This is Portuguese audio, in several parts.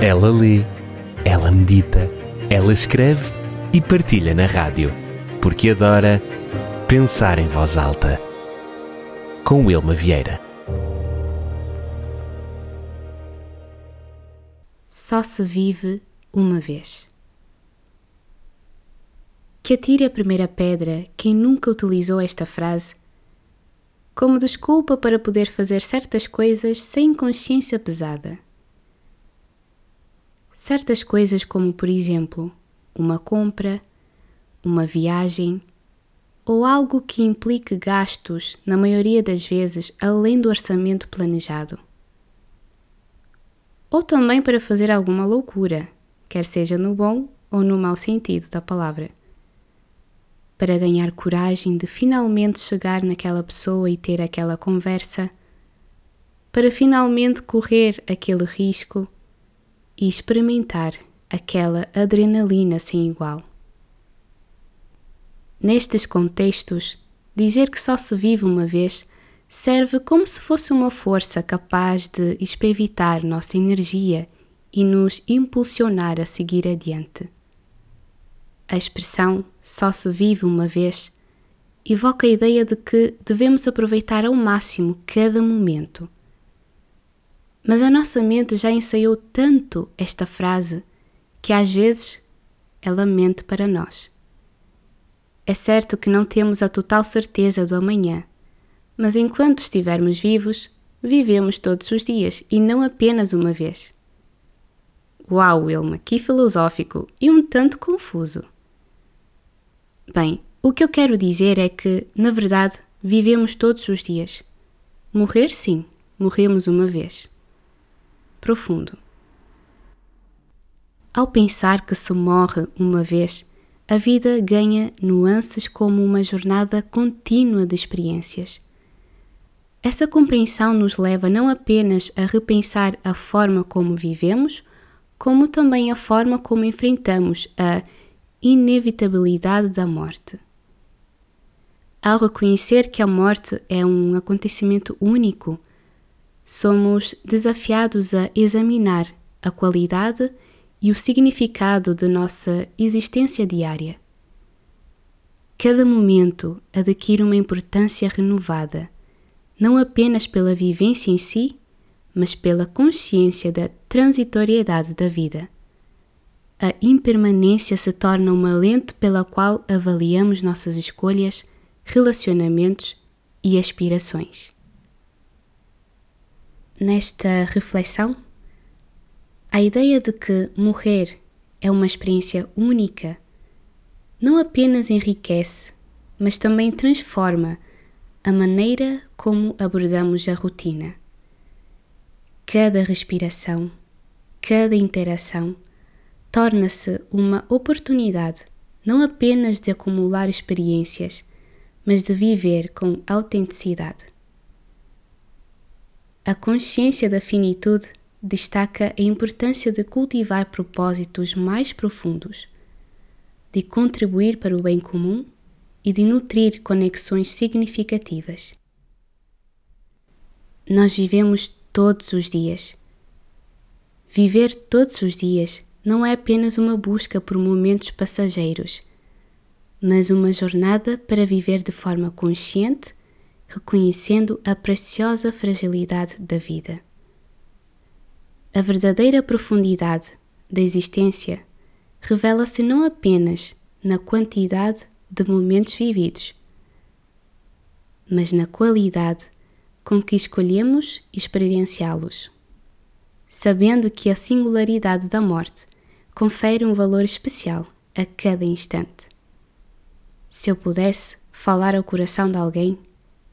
Ela lê, ela medita, ela escreve e partilha na rádio, porque adora pensar em voz alta. Com Wilma Vieira. Só se vive uma vez. Que atire a primeira pedra quem nunca utilizou esta frase como desculpa para poder fazer certas coisas sem consciência pesada. Certas coisas, como por exemplo, uma compra, uma viagem ou algo que implique gastos, na maioria das vezes, além do orçamento planejado. Ou também para fazer alguma loucura, quer seja no bom ou no mau sentido da palavra. Para ganhar coragem de finalmente chegar naquela pessoa e ter aquela conversa. Para finalmente correr aquele risco e experimentar aquela adrenalina sem igual. Nestes contextos, dizer que só se vive uma vez serve como se fosse uma força capaz de esprevitar nossa energia e nos impulsionar a seguir adiante. A expressão só se vive uma vez evoca a ideia de que devemos aproveitar ao máximo cada momento mas a nossa mente já ensaiou tanto esta frase que às vezes ela mente para nós. É certo que não temos a total certeza do amanhã, mas enquanto estivermos vivos, vivemos todos os dias e não apenas uma vez. Uau, Wilma, que filosófico e um tanto confuso. Bem, o que eu quero dizer é que, na verdade, vivemos todos os dias. Morrer, sim, morremos uma vez profundo. Ao pensar que se morre uma vez, a vida ganha nuances como uma jornada contínua de experiências. Essa compreensão nos leva não apenas a repensar a forma como vivemos, como também a forma como enfrentamos a inevitabilidade da morte. Ao reconhecer que a morte é um acontecimento único, somos desafiados a examinar a qualidade e o significado de nossa existência diária. Cada momento adquire uma importância renovada, não apenas pela vivência em si, mas pela consciência da transitoriedade da vida. A impermanência se torna uma lente pela qual avaliamos nossas escolhas, relacionamentos e aspirações nesta reflexão, a ideia de que morrer é uma experiência única não apenas enriquece, mas também transforma a maneira como abordamos a rotina. Cada respiração, cada interação torna-se uma oportunidade não apenas de acumular experiências, mas de viver com autenticidade. A consciência da finitude destaca a importância de cultivar propósitos mais profundos, de contribuir para o bem comum e de nutrir conexões significativas. Nós vivemos todos os dias. Viver todos os dias não é apenas uma busca por momentos passageiros, mas uma jornada para viver de forma consciente reconhecendo a preciosa fragilidade da vida. A verdadeira profundidade da existência revela-se não apenas na quantidade de momentos vividos, mas na qualidade com que escolhemos experienciá-los, sabendo que a singularidade da morte confere um valor especial a cada instante. Se eu pudesse falar ao coração de alguém,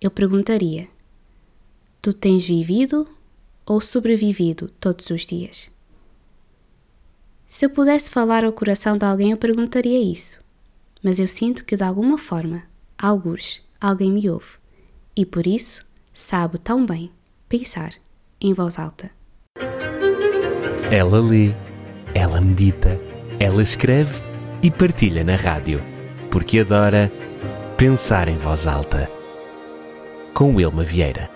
eu perguntaria: Tu tens vivido ou sobrevivido todos os dias? Se eu pudesse falar ao coração de alguém, eu perguntaria isso. Mas eu sinto que de alguma forma, alguns, alguém me ouve e por isso sabe tão bem pensar em voz alta. Ela lê, ela medita, ela escreve e partilha na rádio, porque adora pensar em voz alta com Wilma Vieira.